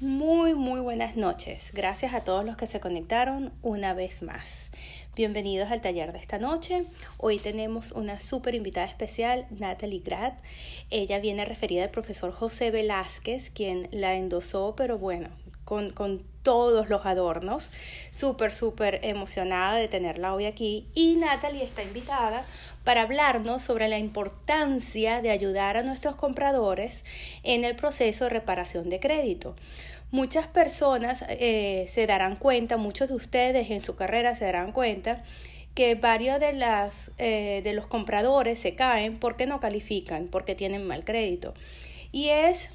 Muy, muy buenas noches. Gracias a todos los que se conectaron una vez más. Bienvenidos al taller de esta noche. Hoy tenemos una súper invitada especial, Natalie Grad. Ella viene referida al profesor José Velázquez, quien la endosó, pero bueno, con, con todos los adornos. Súper, súper emocionada de tenerla hoy aquí. Y Natalie está invitada para hablarnos sobre la importancia de ayudar a nuestros compradores en el proceso de reparación de crédito. Muchas personas eh, se darán cuenta, muchos de ustedes en su carrera se darán cuenta que varios de, las, eh, de los compradores se caen porque no califican, porque tienen mal crédito. Y es,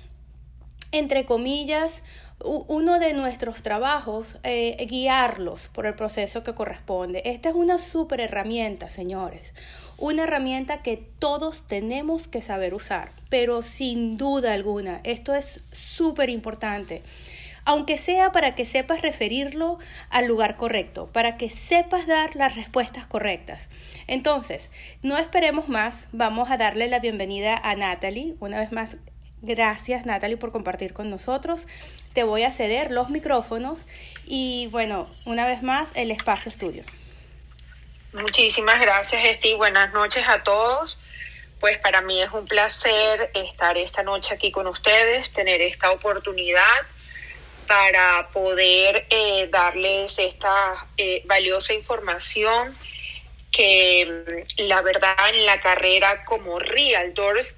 entre comillas, uno de nuestros trabajos eh, guiarlos por el proceso que corresponde. Esta es una súper herramienta, señores. Una herramienta que todos tenemos que saber usar, pero sin duda alguna, esto es súper importante. Aunque sea para que sepas referirlo al lugar correcto, para que sepas dar las respuestas correctas. Entonces, no esperemos más, vamos a darle la bienvenida a Natalie. Una vez más, gracias Natalie por compartir con nosotros te voy a ceder los micrófonos y bueno, una vez más, el espacio es tuyo. Muchísimas gracias, Esti. Buenas noches a todos. Pues para mí es un placer estar esta noche aquí con ustedes, tener esta oportunidad para poder eh, darles esta eh, valiosa información que mm, la verdad en la carrera como realtors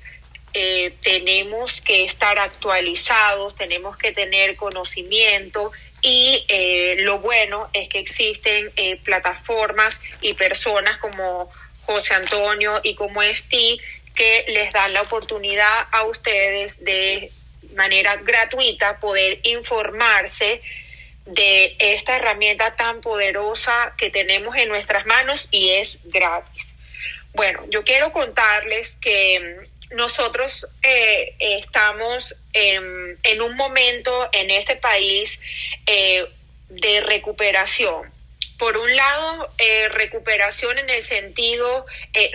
eh, tenemos que estar actualizados, tenemos que tener conocimiento y eh, lo bueno es que existen eh, plataformas y personas como José Antonio y como Esti que les dan la oportunidad a ustedes de manera gratuita poder informarse de esta herramienta tan poderosa que tenemos en nuestras manos y es gratis. Bueno, yo quiero contarles que nosotros eh, estamos en, un momento en este país eh, de recuperación. Por un lado, eh, recuperación en el sentido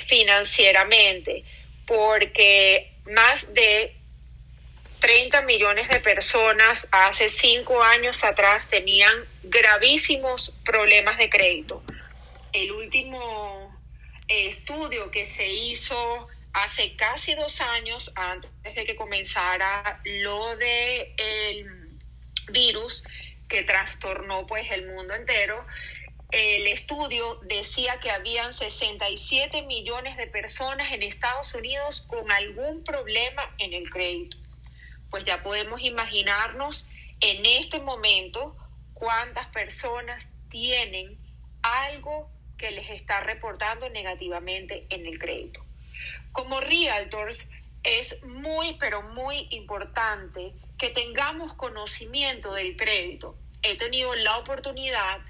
financieramente, porque más de 30 millones de personas hace cinco años atrás tenían gravísimos problemas de crédito. El último estudio que se hizo hace casi dos años, antes de que comenzara lo de el virus que trastornó pues el mundo entero, el estudio decía que habían 67 millones de personas en Estados Unidos con algún problema en el crédito. Pues ya podemos imaginarnos en este momento cuántas personas tienen algo que les está reportando negativamente en el crédito. Como realtors es muy, pero muy importante que tengamos conocimiento del crédito. He tenido la oportunidad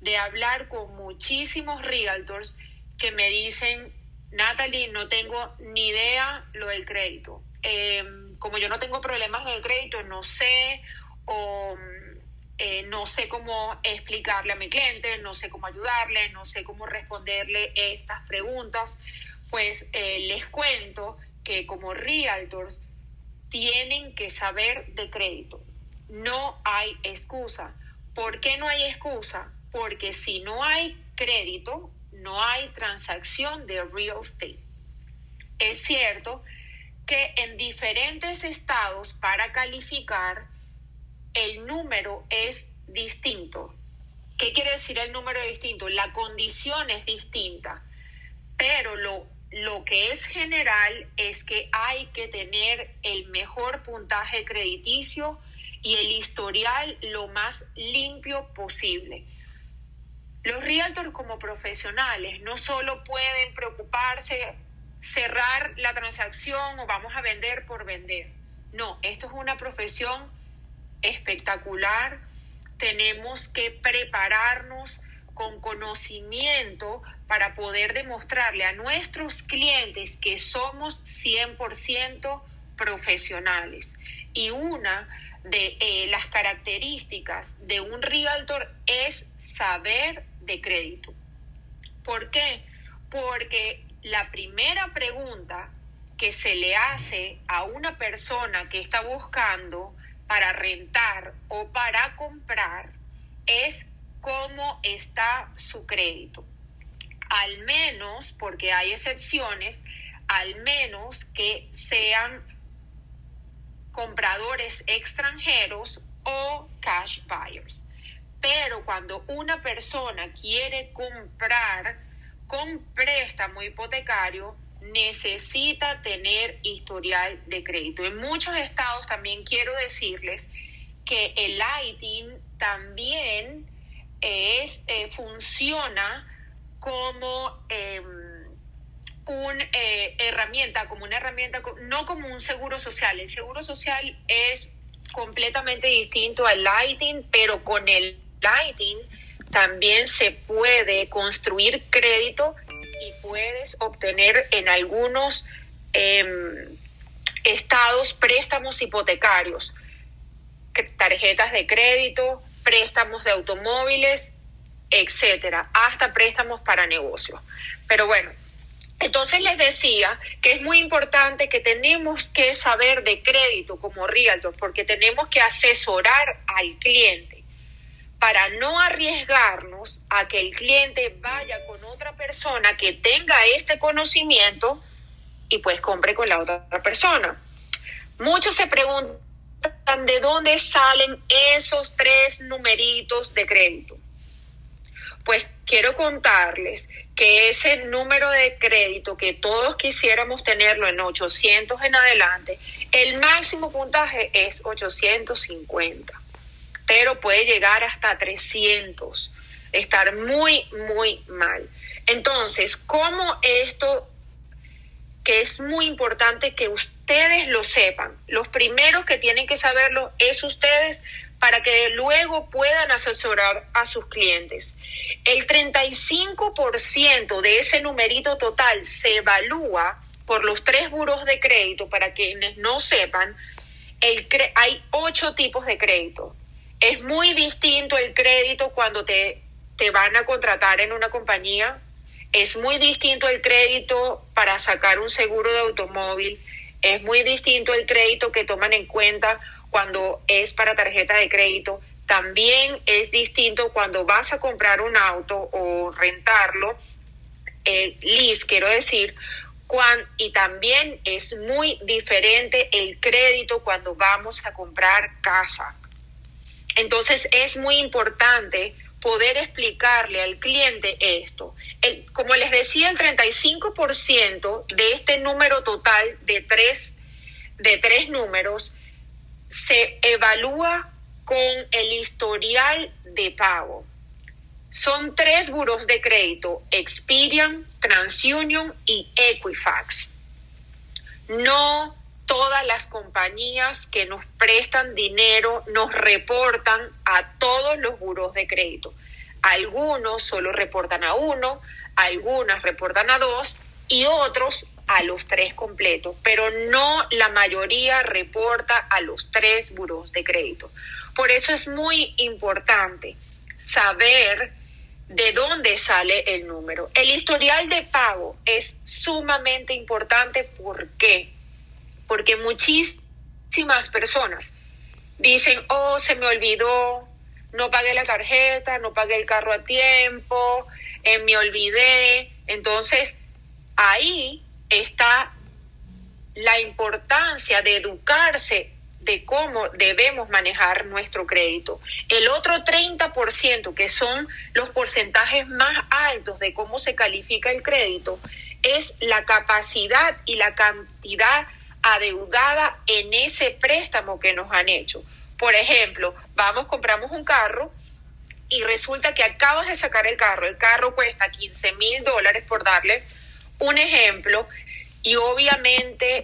de hablar con muchísimos realtors que me dicen, Natalie, no tengo ni idea lo del crédito. Em, como yo no tengo problemas del crédito, no sé o eh, no sé cómo explicarle a mi cliente, no sé cómo ayudarle, no sé cómo responderle estas preguntas pues eh, les cuento que como realtors tienen que saber de crédito. No hay excusa. ¿Por qué no hay excusa? Porque si no hay crédito, no hay transacción de real estate. Es cierto que en diferentes estados para calificar el número es distinto. ¿Qué quiere decir el número distinto? La condición es distinta, pero lo lo que es general es que hay que tener el mejor puntaje crediticio y el historial lo más limpio posible. Los realtors como profesionales no solo pueden preocuparse cerrar la transacción o vamos a vender por vender. No, esto es una profesión espectacular. Tenemos que prepararnos con conocimiento para poder demostrarle a nuestros clientes que somos 100% profesionales. Y una de eh, las características de un realtor es saber de crédito. ¿Por qué? Porque la primera pregunta que se le hace a una persona que está buscando para rentar o para comprar es cómo está su crédito. Al menos, porque hay excepciones, al menos que sean compradores extranjeros o cash buyers. Pero cuando una persona quiere comprar con préstamo hipotecario, necesita tener historial de crédito. En muchos estados también quiero decirles que el ITIN también es, eh, funciona como una eh, herramienta, como una herramienta, no como un seguro social. El seguro social es completamente distinto al Lighting, pero con el Lighting también se puede construir crédito y puedes obtener en algunos em, estados préstamos hipotecarios, tarjetas de crédito, préstamos de automóviles, etcétera, hasta préstamos para negocios. Pero bueno, entonces les decía que es muy importante que tenemos que saber de crédito como realtor porque tenemos que asesorar al cliente para no arriesgarnos a que el cliente vaya con otra persona que tenga este conocimiento y pues compre con la otra persona. Muchos se preguntan de dónde salen esos tres numeritos de crédito. Pues quiero contarles que ese número de crédito que todos quisiéramos tenerlo en 800 en adelante, el máximo puntaje es 850, pero puede llegar hasta 300, estar muy, muy mal. Entonces, ¿cómo esto, que es muy importante que ustedes lo sepan, los primeros que tienen que saberlo es ustedes para que luego puedan asesorar a sus clientes. El 35% de ese numerito total se evalúa por los tres buros de crédito, para quienes no sepan, el hay ocho tipos de crédito. Es muy distinto el crédito cuando te, te van a contratar en una compañía, es muy distinto el crédito para sacar un seguro de automóvil, es muy distinto el crédito que toman en cuenta cuando es para tarjeta de crédito. También es distinto cuando vas a comprar un auto o rentarlo, lease, quiero decir, y también es muy diferente el crédito cuando vamos a comprar casa. Entonces es muy importante poder explicarle al cliente esto. como les decía, el 35% de este número total de tres, de tres números se evalúa con el historial de pago. Son tres buros de crédito, Experian, TransUnion y Equifax. No todas las compañías que nos prestan dinero nos reportan a todos los buros de crédito. Algunos solo reportan a uno, algunas reportan a dos y otros a los tres completos, pero no la mayoría reporta a los tres buros de crédito. Por eso es muy importante saber de dónde sale el número. El historial de pago es sumamente importante. ¿Por qué? Porque muchísimas personas dicen, oh, se me olvidó, no pagué la tarjeta, no pagué el carro a tiempo, eh, me olvidé. Entonces, ahí está la importancia de educarse de cómo debemos manejar nuestro crédito. El otro 30%, que son los porcentajes más altos de cómo se califica el crédito, es la capacidad y la cantidad adeudada en ese préstamo que nos han hecho. Por ejemplo, vamos, compramos un carro y resulta que acabas de sacar el carro, el carro cuesta 15 mil dólares por darle un ejemplo y obviamente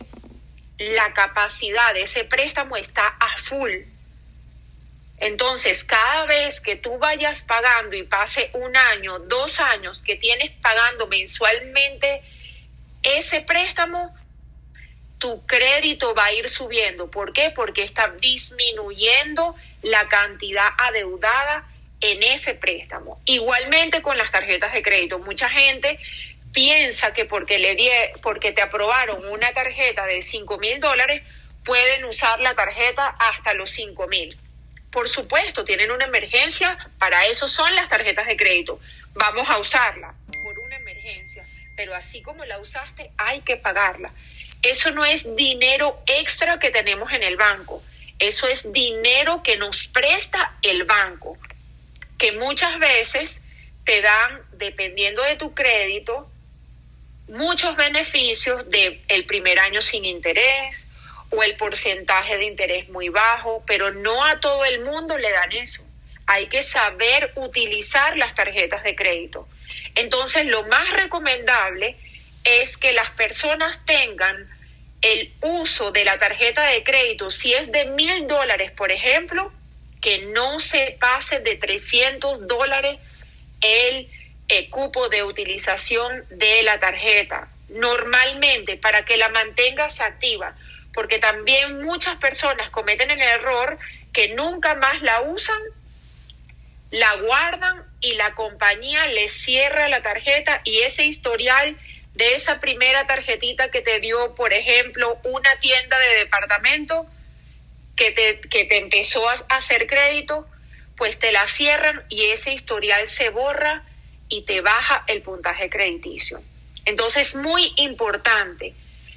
la capacidad de ese préstamo está a full. Entonces, cada vez que tú vayas pagando y pase un año, dos años que tienes pagando mensualmente ese préstamo, tu crédito va a ir subiendo. ¿Por qué? Porque está disminuyendo la cantidad adeudada en ese préstamo. Igualmente con las tarjetas de crédito. Mucha gente piensa que porque le die, porque te aprobaron una tarjeta de 5 mil dólares, pueden usar la tarjeta hasta los 5 mil. Por supuesto, tienen una emergencia, para eso son las tarjetas de crédito. Vamos a usarla por una emergencia, pero así como la usaste, hay que pagarla. Eso no es dinero extra que tenemos en el banco, eso es dinero que nos presta el banco, que muchas veces te dan, dependiendo de tu crédito, muchos beneficios del el primer año sin interés o el porcentaje de interés muy bajo, pero no a todo el mundo le dan eso. Hay que saber utilizar las tarjetas de crédito. Entonces, lo más recomendable es que las personas tengan el uso de la tarjeta de crédito, si es de mil dólares, por ejemplo, que no se pase de 300 dólares el el cupo de utilización de la tarjeta. Normalmente, para que la mantengas activa, porque también muchas personas cometen el error que nunca más la usan, la guardan y la compañía les cierra la tarjeta y ese historial de esa primera tarjetita que te dio, por ejemplo, una tienda de departamento que te, que te empezó a hacer crédito, pues te la cierran y ese historial se borra y te baja el puntaje crediticio. Entonces es muy importante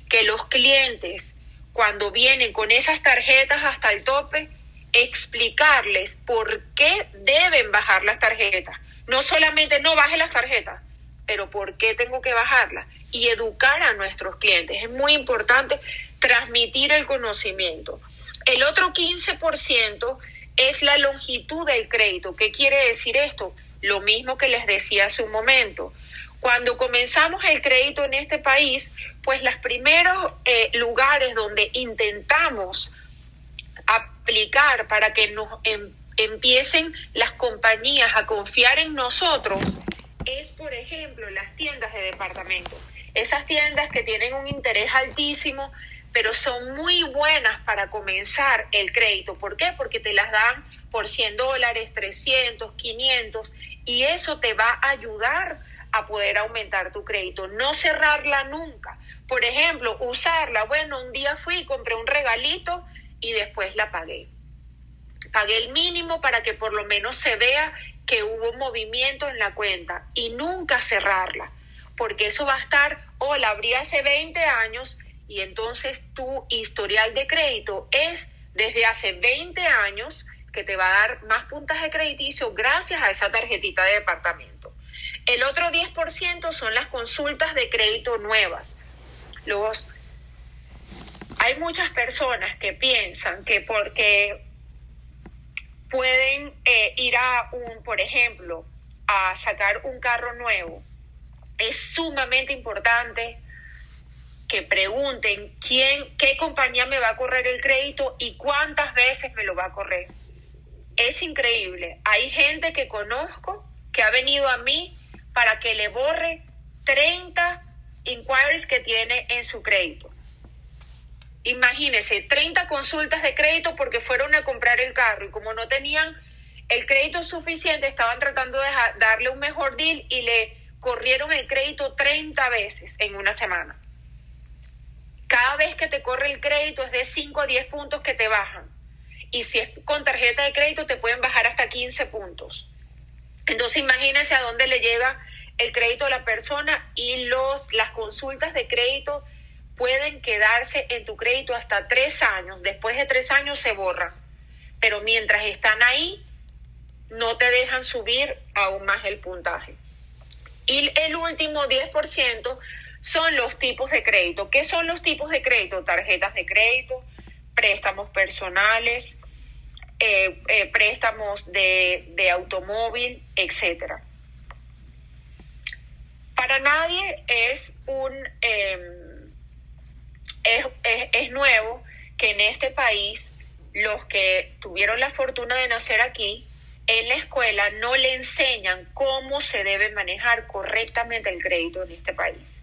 que los clientes, cuando vienen con esas tarjetas hasta el tope, explicarles por qué deben bajar las tarjetas. No solamente no baje las tarjetas, pero por qué tengo que bajarlas y educar a nuestros clientes. Es muy importante transmitir el conocimiento. El otro 15% es la longitud del crédito. ¿Qué quiere decir esto? Lo mismo que les decía hace un momento. Cuando comenzamos el crédito en este país, pues los primeros eh, lugares donde intentamos aplicar para que nos em, empiecen las compañías a confiar en nosotros es, por ejemplo, las tiendas de departamento. Esas tiendas que tienen un interés altísimo, pero son muy buenas para comenzar el crédito. ¿Por qué? Porque te las dan por 100 dólares, 300, 500 y eso te va a ayudar a poder aumentar tu crédito. No cerrarla nunca. Por ejemplo, usarla. Bueno, un día fui y compré un regalito y después la pagué. Pagué el mínimo para que por lo menos se vea que hubo movimiento en la cuenta y nunca cerrarla, porque eso va a estar, o la abrí hace 20 años y entonces tu historial de crédito es desde hace 20 años que te va a dar más puntaje crediticio gracias a esa tarjetita de departamento. El otro 10% son las consultas de crédito nuevas. Los, hay muchas personas que piensan que porque pueden eh, ir a un, por ejemplo, a sacar un carro nuevo, es sumamente importante que pregunten quién, qué compañía me va a correr el crédito y cuántas veces me lo va a correr es increíble. Hay gente que conozco que ha venido a mí para que le borre 30 inquiries que tiene en su crédito. Imagínese, 30 consultas de crédito porque fueron a comprar el carro y como no tenían el crédito suficiente, estaban tratando de darle un mejor deal y le corrieron el crédito 30 veces en una semana. Cada vez que te corre el crédito es de 5 a 10 puntos que te bajan y si es con tarjeta de crédito te pueden bajar hasta 15 puntos. Entonces imagínense a dónde le llega el crédito a la persona y los, las consultas de crédito pueden quedarse en tu crédito hasta tres años. Después de tres años se borran. Pero mientras están ahí, no te dejan subir aún más el puntaje. Y el último 10% son los tipos de crédito. ¿Qué son los tipos de crédito? Tarjetas de crédito, préstamos personales, eh, eh, préstamos de, automóvil, etcétera. Para nadie es un em, es, nuevo que en este país los que tuvieron la fortuna de nacer aquí en la escuela no le enseñan cómo se debe manejar correctamente el crédito en este país.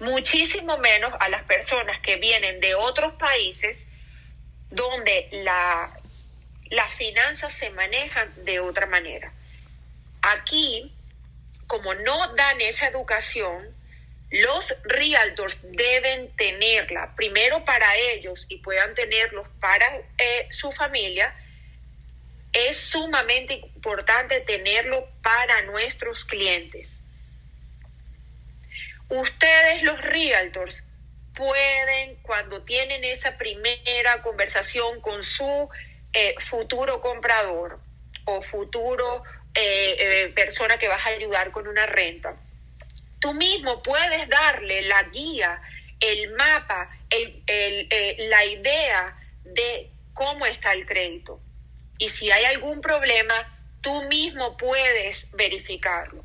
Muchísimo menos a las personas que vienen de otros países donde la, las finanzas se manejan de otra manera. Aquí, como no dan esa educación, Los realtors deben tenerla, primero para ellos y puedan tenerlos para eh, su familia. Es sumamente importante tenerlo para nuestros clientes. Ustedes los realtors pueden, cuando tienen esa primera conversación con su eh, futuro comprador o futuro eh, persona que vas a ayudar con una renta, tú mismo puedes darle la guía, el mapa, la idea de cómo está el crédito. Y si hay algún problema, tú mismo puedes verificarlo.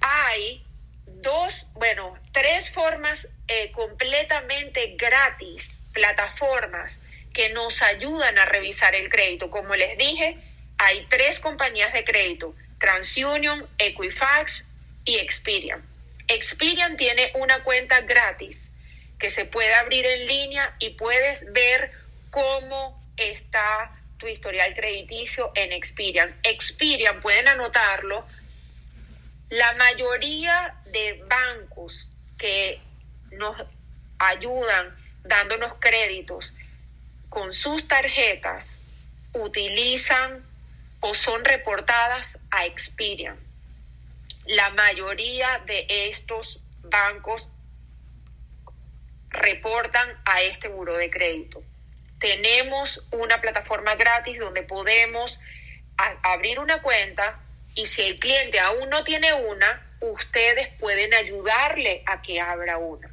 Hay dos, bueno, tres formas eh, completamente gratis, plataformas que nos ayudan a revisar el crédito. Como les dije, hay tres compañías de crédito, TransUnion, Equifax y Experian. Experian tiene una cuenta gratis que se puede abrir en línea y puedes ver cómo está tu historial crediticio en Experian. Experian, pueden anotarlo, la mayoría de bancos que nos ayudan dándonos créditos con sus tarjetas utilizan o son reportadas a Experian. La mayoría de estos bancos reportan a este buro de crédito. Tenemos una plataforma gratis donde podemos abrir una cuenta, y si el cliente aún no tiene una, ustedes pueden ayudarle a que abra una.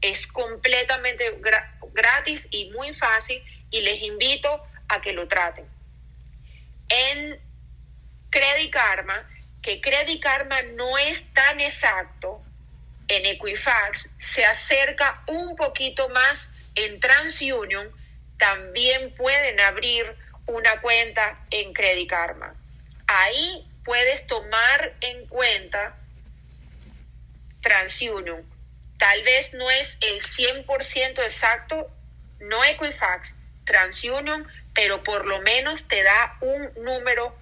Es completamente gratis y muy fácil y les invito a que lo traten. En Credit Karma, que Credit Karma no es tan exacto, en Equifax se acerca un poquito más en TransUnion, también pueden abrir una cuenta en Credit Karma. Ahí puedes tomar en cuenta TransUnion. Tal vez no es el 100% exacto, no Equifax, TransUnion, pero por lo menos te da un número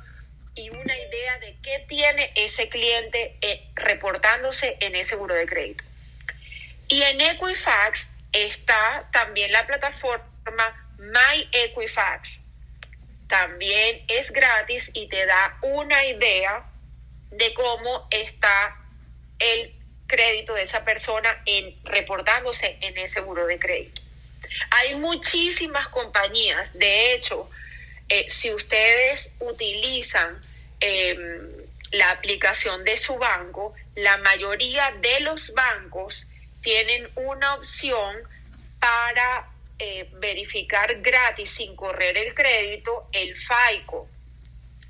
y una idea de qué tiene ese cliente eh, reportándose en ese buro de crédito. Y en Equifax está también la plataforma My Equifax también es gratis y te da una idea de cómo está el crédito de esa persona en reportándose en ese buro de crédito. Hay muchísimas compañías, de hecho, eh, si ustedes utilizan em, la aplicación de su banco, la mayoría de los bancos tienen una opción para eh, verificar gratis sin correr el crédito el FICO.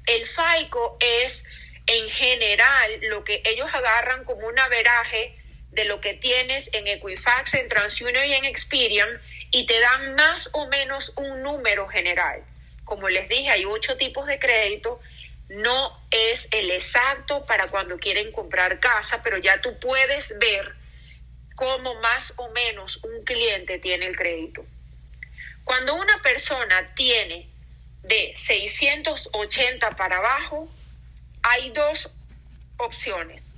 El FICO es en general lo que ellos agarran como un averaje de lo que tienes en Equifax, en TransUnion y en Experian y te dan más o menos un número general. Como les dije, hay ocho tipos de crédito. No es el exacto para cuando quieren comprar casa, pero ya tú puedes ver cómo más o menos un cliente tiene el crédito. Cuando una persona tiene de 680 para abajo, hay dos opciones.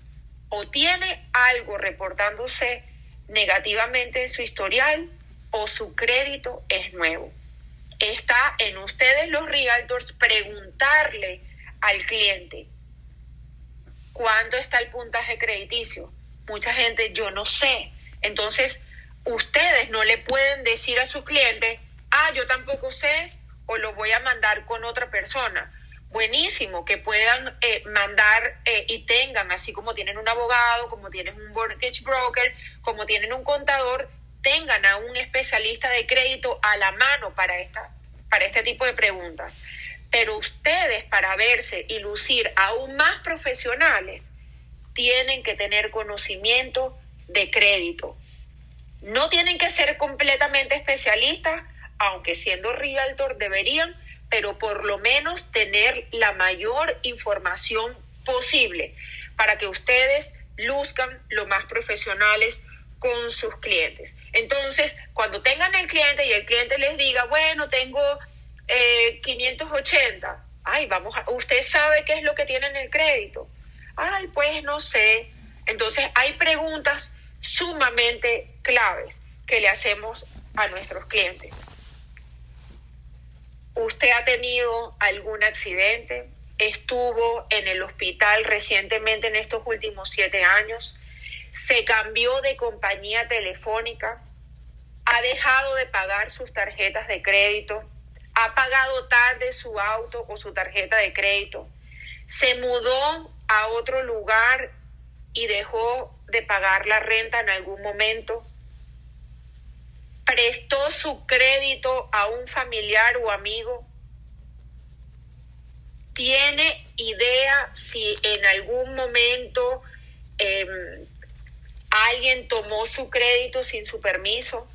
O tiene algo reportándose negativamente en su historial o su crédito es nuevo. Está en ustedes los realtors preguntarle al cliente cuándo está el puntaje crediticio. Mucha gente, yo no sé. Entonces, ustedes no le pueden decir a su cliente, ah, yo tampoco sé o lo voy a mandar con otra persona. Buenísimo, que puedan eh, mandar eh, y tengan, así como tienen un abogado, como tienen un mortgage broker, como tienen un contador, tengan a un especialista de crédito a la mano para, esta, para este tipo de preguntas. Pero ustedes, para verse y lucir aún más profesionales, tienen que tener conocimiento de crédito. No tienen que ser completamente especialistas, aunque siendo realtor deberían, pero por lo menos tener la mayor información posible para que ustedes luzcan lo más profesionales con sus clientes. Entonces, cuando tengan el cliente y el cliente les diga, bueno, tengo 580, eh, ay, vamos a, usted sabe qué es lo que tiene en el crédito. Ay, pues no sé. Entonces, hay preguntas sumamente claves que le hacemos a nuestros clientes. ¿Usted ha tenido algún accidente? ¿Estuvo en el hospital recientemente en estos últimos siete años? ¿Se cambió de compañía telefónica? ¿Ha dejado de pagar sus tarjetas de crédito? ¿Ha pagado tarde su auto o su tarjeta de crédito? ¿Se mudó a otro lugar y dejó de pagar la renta en algún momento? prestó su crédito a un familiar o amigo? ¿Tiene idea si en algún momento em, alguien tomó su crédito sin su permiso?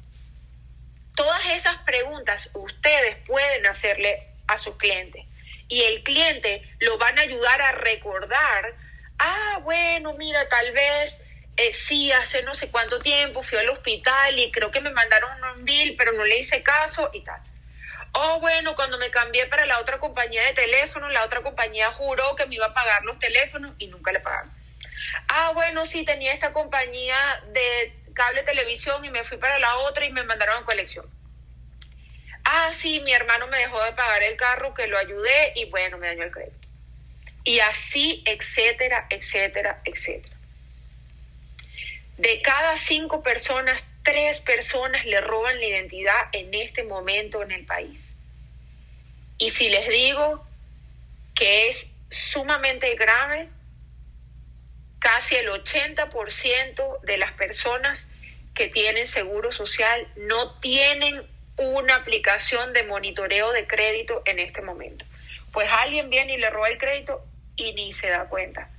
Todas esas preguntas ustedes pueden hacerle a su cliente y el cliente lo van a ayudar a recordar, ah, bueno, mira, tal vez eh, sí, hace no sé cuánto tiempo fui al hospital y creo que me mandaron un bill, pero no le hice caso y tal. Oh, bueno, cuando me cambié para la otra compañía de teléfono, la otra compañía juró que me iba a pagar los teléfonos y nunca le pagaron. Ah, bueno, sí, tenía esta compañía de cable televisión y me fui para la otra y me mandaron a colección. Ah, sí, mi hermano me dejó de pagar el carro que lo ayudé y bueno, me dañó el crédito. Y así, etcétera, etcétera, etcétera. De cada cinco personas, tres personas le roban la identidad en este momento en el país. Y si les digo que es sumamente grave, casi el 80% de las personas que tienen seguro social no tienen una aplicación de monitoreo de crédito en este momento. Pues alguien viene y le roba el crédito y ni se da cuenta.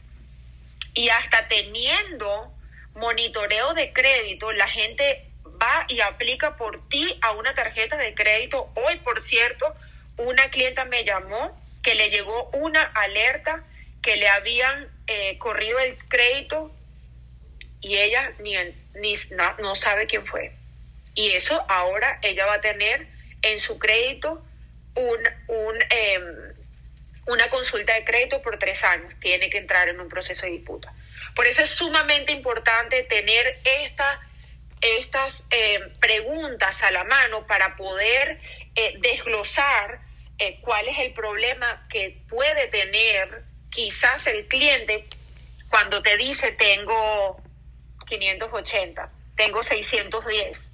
Y hasta teniendo monitoreo de crédito, la gente va y aplica por ti a una tarjeta de crédito. Hoy, por cierto, una clienta me llamó que le llegó una alerta que le habían eh, corrido el crédito y ella ni, ni no, sabe quién fue. Y eso ahora ella va a tener en su crédito un, un, em, una consulta de crédito por tres años. Tiene que entrar en un proceso de disputa. Por eso es sumamente importante tener esta, estas eh, preguntas a la mano para poder eh, desglosar eh, cuál es el problema que puede tener quizás el cliente cuando te dice tengo 580, tengo 610.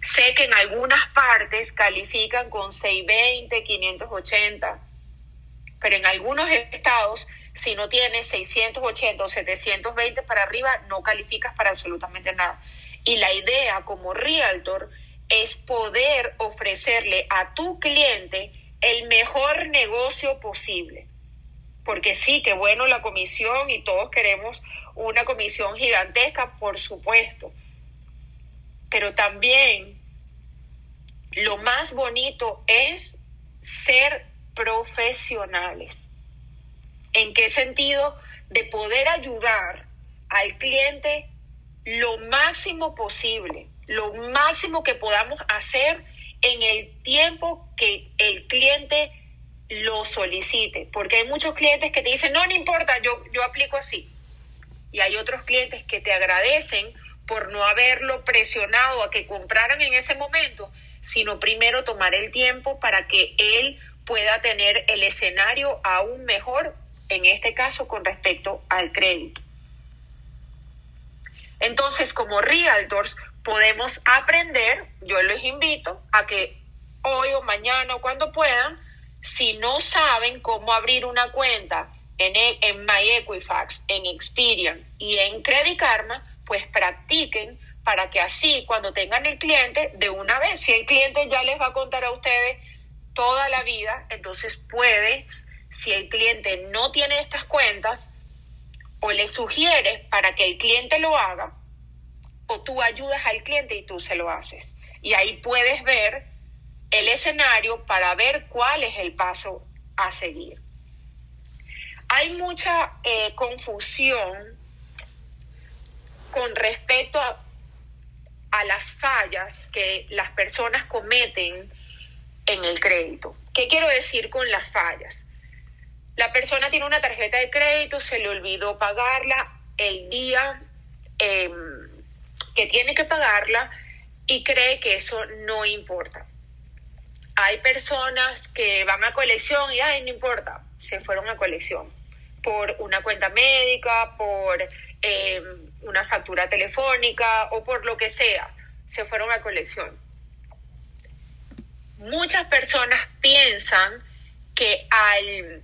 Sé que en algunas partes califican con 620, 580, pero en algunos estados si no tienes 680 o 720 para arriba, no calificas para absolutamente nada. Y la idea como realtor es poder ofrecerle a tu cliente el mejor negocio posible. Porque sí, que bueno la comisión y todos queremos una comisión gigantesca, por supuesto. Pero también lo más bonito es ser profesionales ¿En qué sentido? De poder ayudar al cliente lo máximo posible, lo máximo que podamos hacer en el tiempo que el cliente lo solicite. Porque hay muchos clientes que te dicen, no, no importa, yo, yo aplico así. Y hay otros clientes que te agradecen por no haberlo presionado a que compraran en ese momento, sino primero tomar el tiempo para que él pueda tener el escenario aún mejor en este caso con respecto al crédito. Entonces, como realtors, podemos aprender, yo les invito a que hoy o mañana o cuando puedan, si no saben cómo abrir una cuenta en, e, en MyEquifax, en Experian y en Credit Karma, pues practiquen para que así cuando tengan el cliente, de una vez, si el cliente ya les va a contar a ustedes toda la vida, entonces puedes si el cliente no tiene estas cuentas, o le sugieres para que el cliente lo haga, o tú ayudas al cliente y tú se lo haces. Y ahí puedes ver el escenario para ver cuál es el paso a seguir. Hay mucha eh, confusión con respecto a, a las fallas que las personas cometen en el crédito. ¿Qué quiero decir con las fallas? La persona tiene una tarjeta de crédito, se le olvidó pagarla el día em, que tiene que pagarla y cree que eso no importa. Hay personas que van a colección y, ay, no importa, se fueron a colección por una cuenta médica, por eh, una factura telefónica o por lo que sea, se fueron a colección. Muchas personas piensan que al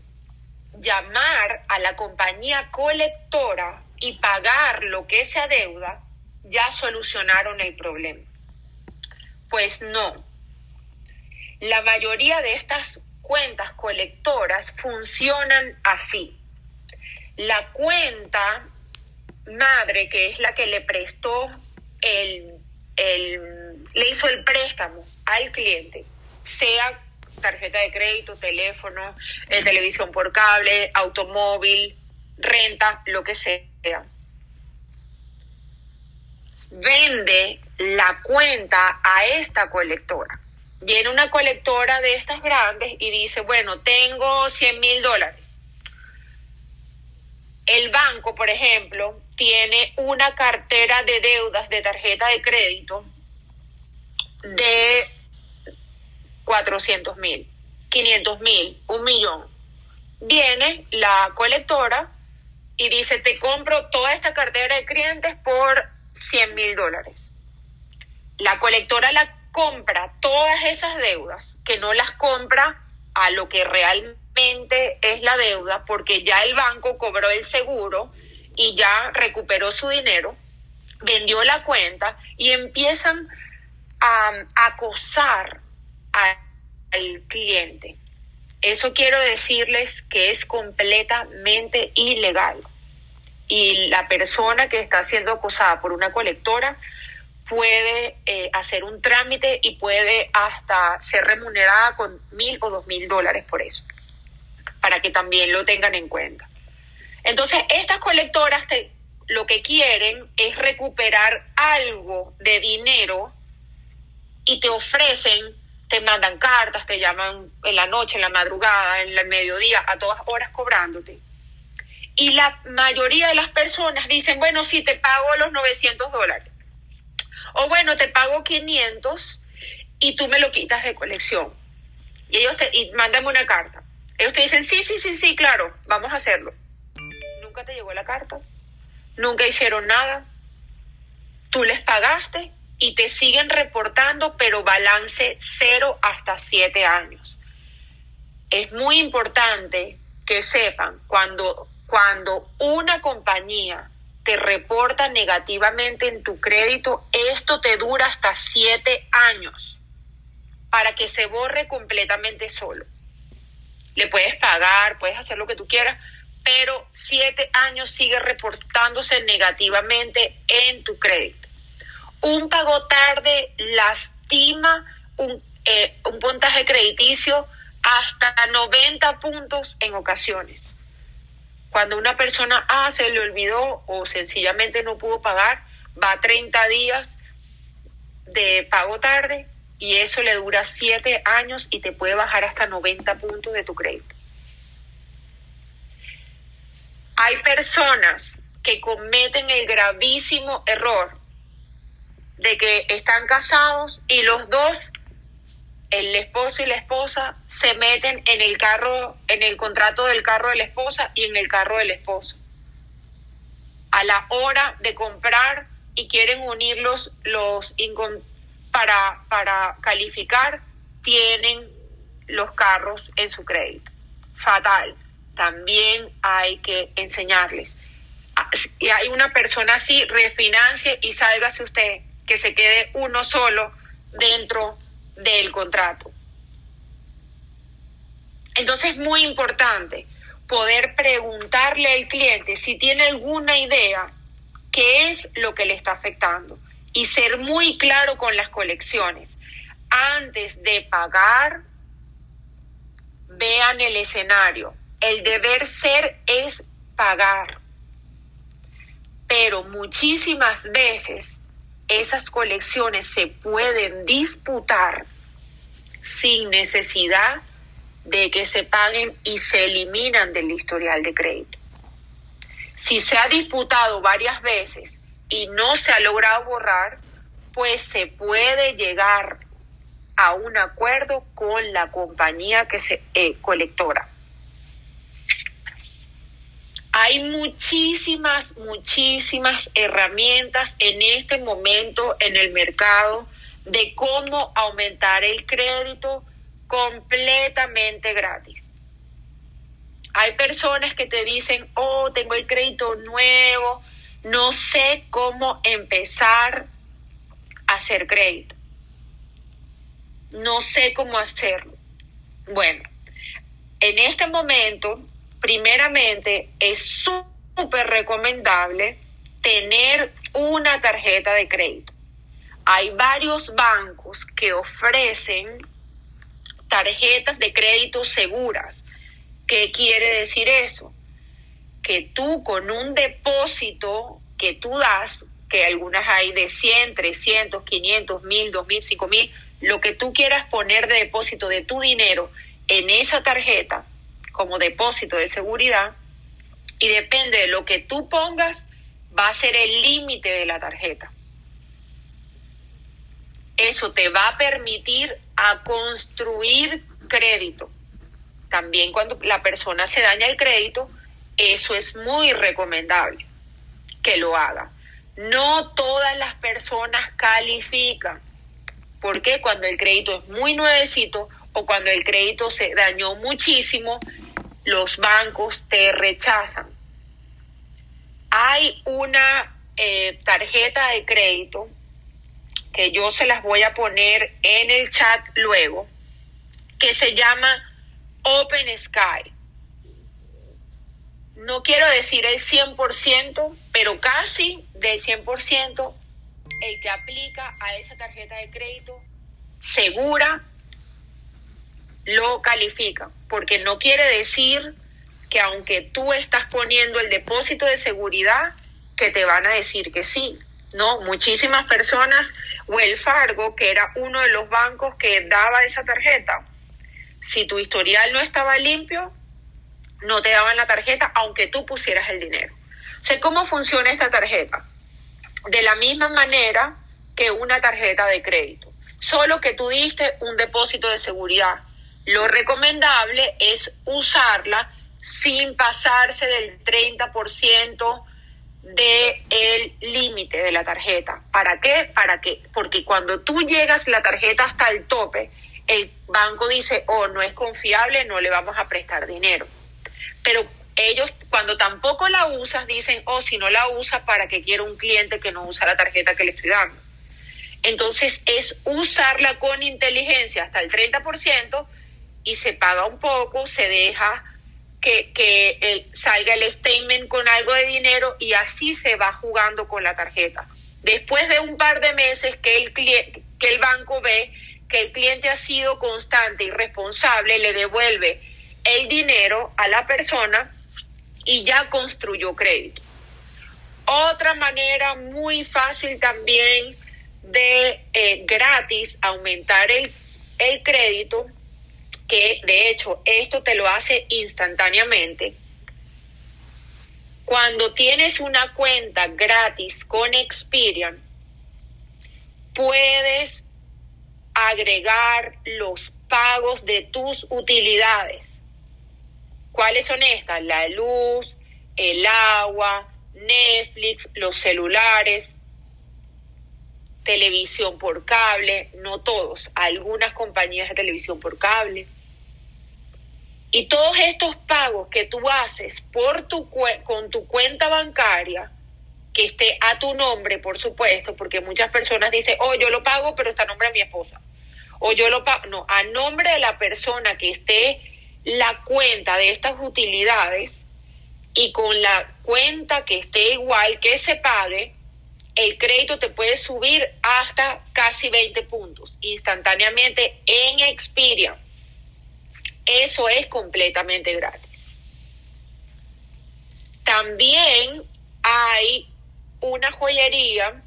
llamar a la compañía colectora y pagar lo que se adeuda, ya solucionaron el problema. Pues no. La mayoría de estas cuentas colectoras funcionan así. La cuenta madre, que es la que le prestó el, le hizo el préstamo al cliente, sea tarjeta de crédito, teléfono, eh, televisión por cable, automóvil, renta, lo que sea. Vende la cuenta a esta colectora. Viene una colectora de estas grandes y dice, bueno, tengo 100 mil dólares. El banco, por ejemplo, tiene una cartera de deudas de tarjeta de crédito de 400 mil, 500 mil, un millón. Viene la colectora y dice, te compro toda esta cartera de clientes por 100 mil dólares. La colectora la compra todas esas deudas, que no las compra a lo que realmente es la deuda, porque ya el banco cobró el seguro y ya recuperó su dinero, vendió la cuenta y empiezan a acosar al cliente. Eso quiero decirles que es completamente ilegal. Y la persona que está siendo acosada por una colectora puede eh, hacer un trámite y puede hasta ser remunerada con mil o dos mil dólares por eso, para que también lo tengan en cuenta. Entonces, estas colectoras te, lo que quieren es recuperar algo de dinero y te ofrecen, te mandan cartas, te llaman en la noche, en la madrugada, en el mediodía, a todas horas cobrándote. Y la mayoría de las personas dicen, bueno, sí, te pago los 900 dólares. O bueno, te pago 500 y tú me lo quitas de colección. Y ellos te y mándame una carta. Ellos te dicen, sí, sí, sí, sí, claro, vamos a hacerlo nunca te llegó la carta, nunca hicieron nada, tú les pagaste y te siguen reportando, pero balance cero hasta siete años. Es muy importante que sepan cuando, cuando una compañía te reporta negativamente en tu crédito, esto te dura hasta siete años para que se borre completamente solo. Le puedes pagar, puedes hacer lo que tú quieras, pero siete años sigue reportándose negativamente en tu crédito. Un pago tarde lastima un, eh, un puntaje crediticio hasta 90 puntos en ocasiones. Cuando una persona ah, se le olvidó o sencillamente no pudo pagar, va a 30 días de pago tarde y eso le dura siete años y te puede bajar hasta 90 puntos de tu crédito. Hay personas que cometen el gravísimo error de que están casados y los dos, el esposo y la esposa, se meten en el carro, en el contrato del carro de la esposa y en el carro del esposo. A la hora de comprar y quieren unirlos los para, para calificar, tienen los carros en su crédito. Fatal también hay que enseñarles. Si hay una persona así, refinancie y sálgase usted, que se quede uno solo dentro del contrato. Entonces es muy importante poder preguntarle al cliente si tiene alguna idea qué es lo que le está afectando y ser muy claro con las colecciones. Antes de pagar, vean el escenario, el deber ser es pagar. Pero muchísimas veces esas colecciones se pueden disputar sin necesidad de que se paguen y se eliminan del historial de crédito. Si se ha disputado varias veces y no se ha logrado borrar, pues se puede llegar a un acuerdo con la compañía que se eh, colectora. Hay muchísimas, muchísimas herramientas en este momento en el mercado de cómo aumentar el crédito completamente gratis. Hay personas que te dicen, oh, tengo el crédito nuevo, no sé cómo empezar a hacer crédito. No sé cómo hacerlo. Bueno, en este momento, primeramente, es súper recomendable tener una tarjeta de crédito. Hay varios bancos que ofrecen tarjetas de crédito seguras ¿Qué quiere decir eso? Que tú con un depósito que tú das, que algunas hay de 100, 300, 500, 1000, 2000, 5000, lo que tú quieras poner de depósito de tu dinero en esa tarjeta como depósito de seguridad y depende de lo que tú pongas, va a ser el límite de la tarjeta. Eso te va a permitir a construir crédito también cuando la persona se daña el crédito, eso es muy recomendable que lo haga. No todas las personas califican, porque cuando el crédito es muy nuevecito o cuando el crédito se dañó muchísimo, los bancos te rechazan. Hay una eh, tarjeta de crédito que yo se las voy a poner en el chat luego, que se llama Open Sky. No quiero decir el 100%, pero casi del 100% el que aplica a esa tarjeta de crédito segura lo califica, porque no quiere decir que aunque tú estás poniendo el depósito de seguridad, que te van a decir que sí. No, muchísimas personas, o el Fargo, que era uno de los bancos que daba esa tarjeta, si tu historial no estaba limpio, no te daban la tarjeta aunque tú pusieras el dinero. Sé cómo funciona esta tarjeta. De la misma manera que una tarjeta de crédito, solo que tú diste un depósito de seguridad. Lo recomendable es usarla sin pasarse del 30% del límite de la tarjeta. ¿Para qué? Para qué? Porque cuando tú llegas la tarjeta hasta el tope, el banco dice, oh, no es confiable, no le vamos a prestar dinero. Pero ellos, cuando tampoco la usas, dicen, oh, si no la usa, ¿para qué quiero un cliente que no usa la tarjeta que le estoy dando? Entonces es usarla con inteligencia hasta el 30% y se paga un poco, se deja que, que salga el statement con algo de dinero y así se va jugando con la tarjeta. Después de un par de meses que el, que el banco ve que el cliente ha sido constante y responsable, le devuelve el dinero a la persona y ya construyó crédito. Otra manera muy fácil también de eh, gratis aumentar el, el crédito, que de hecho esto te lo hace instantáneamente. Cuando tienes una cuenta gratis con Experian, puedes agregar los pagos de tus utilidades. ¿Cuáles son estas? La luz, el agua, Netflix, los celulares, televisión por cable, no todos, algunas compañías de televisión por cable. Y todos estos pagos que tú haces por tu, con tu cuenta bancaria, que esté a tu nombre, por supuesto, porque muchas personas dicen, oh, yo lo pago, pero está a nombre de mi esposa. O yo lo pago, no, a nombre de la persona que esté la cuenta de estas utilidades y con la cuenta que esté igual que se pague, el crédito te puede subir hasta casi 20 puntos instantáneamente en Expedia. Eso es completamente gratis. También hay una joyería,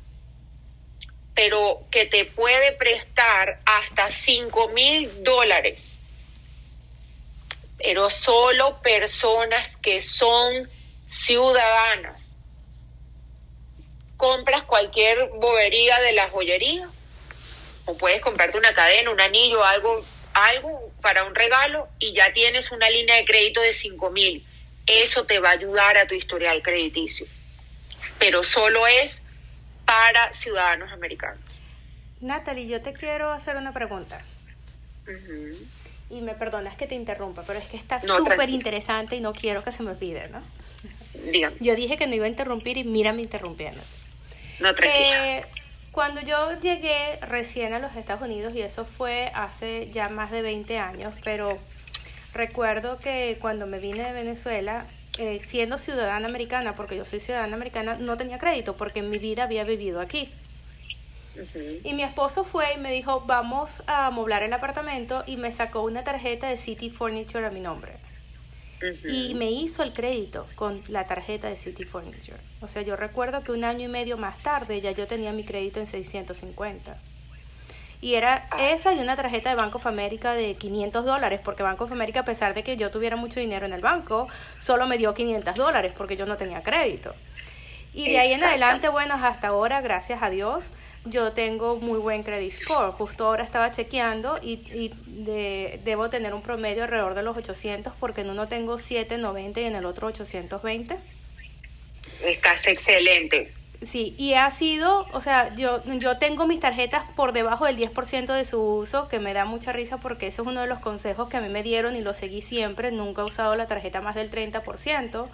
pero que te puede prestar hasta 5 mil dólares. Pero solo personas que son ciudadanas. compras cualquier bobería de la joyería o puedes comprarte una cadena, un anillo, algo, algo para un regalo y ya tienes una línea de crédito de 5 mil. Eso te va a ayudar a tu historial crediticio. Pero solo es para ciudadanos americanos. Natalie, yo te quiero hacer una pregunta. Y me perdonas que te interrumpa, pero es que está súper interesante y no quiero que se me olvide, ¿no? Dígame. Yo dije que no iba a interrumpir y mírame interrumpiendo. No, tranquila. Eh, cuando yo llegué recién a los Estados Unidos, y eso fue hace ya más de 20 años, pero recuerdo que cuando me vine de Venezuela, eh, siendo ciudadana americana, porque yo soy ciudadana americana, no tenía crédito porque en mi vida había vivido aquí. Y mi esposo fue y me dijo, vamos a amoblar el apartamento y me sacó una tarjeta de City Furniture a mi nombre y me hizo el crédito con la tarjeta de City Furniture. O sea, yo recuerdo que un año y medio más tarde ya yo tenía mi crédito en 650. Y era ah. esa y una tarjeta de Banco of America de 500 dólares, porque Banco of America, a pesar de que yo tuviera mucho dinero en el banco, solo me dio 500 dólares porque yo no tenía crédito. Y de ahí en adelante, bueno, hasta ahora, gracias a Dios, yo tengo muy buen credit score. Justo ahora estaba chequeando y, y de, debo tener un promedio alrededor de los 800 porque en uno tengo 790 y en el otro 820. Estás excelente. Sí, y ha sido, o sea, yo, yo tengo mis tarjetas por debajo del 10% de su uso, que me da mucha risa porque ese es uno de los consejos que a mí me dieron y lo seguí siempre. Nunca he usado la tarjeta más del 30%,